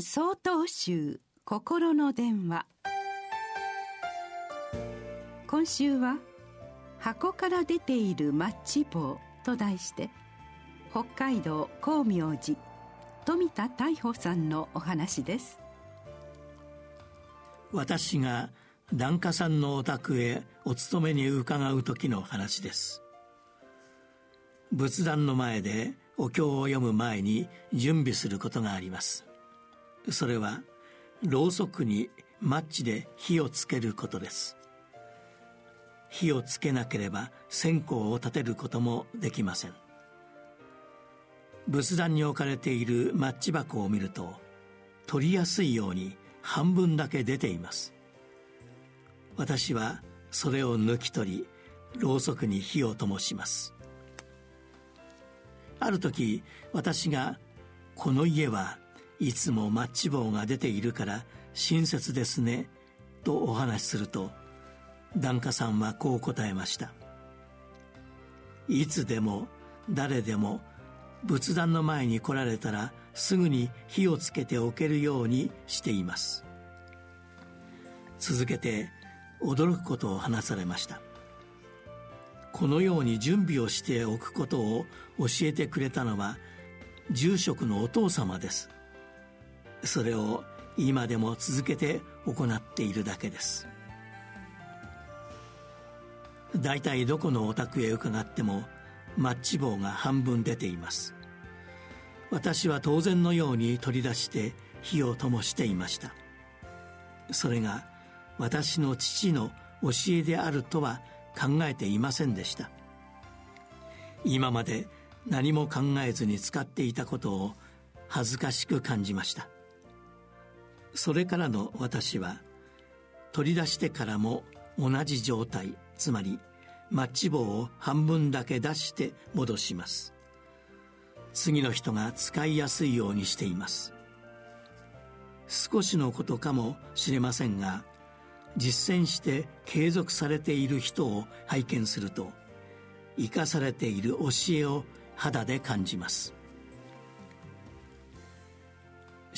総統集心の電話。今週は「箱から出ているマッチ棒」と題して北海道光明寺富田大穂さんのお話です。私が檀家さんのお宅へお勤めに伺う時の話です。仏壇の前でお経を読む前に準備することがあります。それはろうそくにマッチで火をつけることです。火をつけなければ線香を立てることもできません。仏壇に置かれているマッチ箱を見ると取りやすいように半分だけ出ています。私はそれを抜き取りろうそくに火を灯します。ある時私が「この家はいつもマッチ棒が出ているから親切ですねとお話しすると檀家さんはこう答えました。いつでも誰でも仏壇の前に来られたらすぐに火をつけておけるようにしています。続けて驚くことを話されました。このように準備をしておくことを教えてくれたのは住職のお父様です。それを今でも続けて行っているだけです。大体どこのお宅へ伺ってもマッチ棒が半分出ています。私は当然のように取り出して火を灯していました。それが私の父の教えであるとは考えていませんでした。今まで何も考えずに使っていたことを恥ずかしく感じました。それからの私は取り出してからも同じ状態つまりマッチ棒を半分だけ出して戻します。次の人が使いやすいようにしています。少しのことかもしれませんが実践して継続されている人を拝見すると生かされている教えを肌で感じます。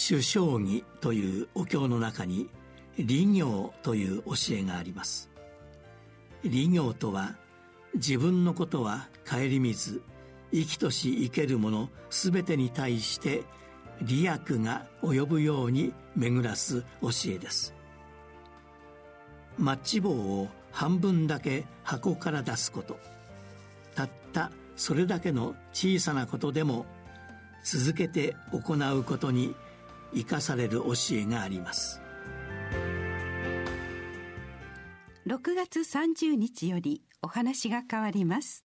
主将棋というお経の中に利行という教えがあります。利行とは自分のことは顧みず生きとし生けるもの全てに対して利益が及ぶように巡らす教えです。マッチ棒を半分だけ箱から出すこと。たったそれだけの小さなことでも続けて行うことに生かされる教えがあります。6月30日よりお話が変わります。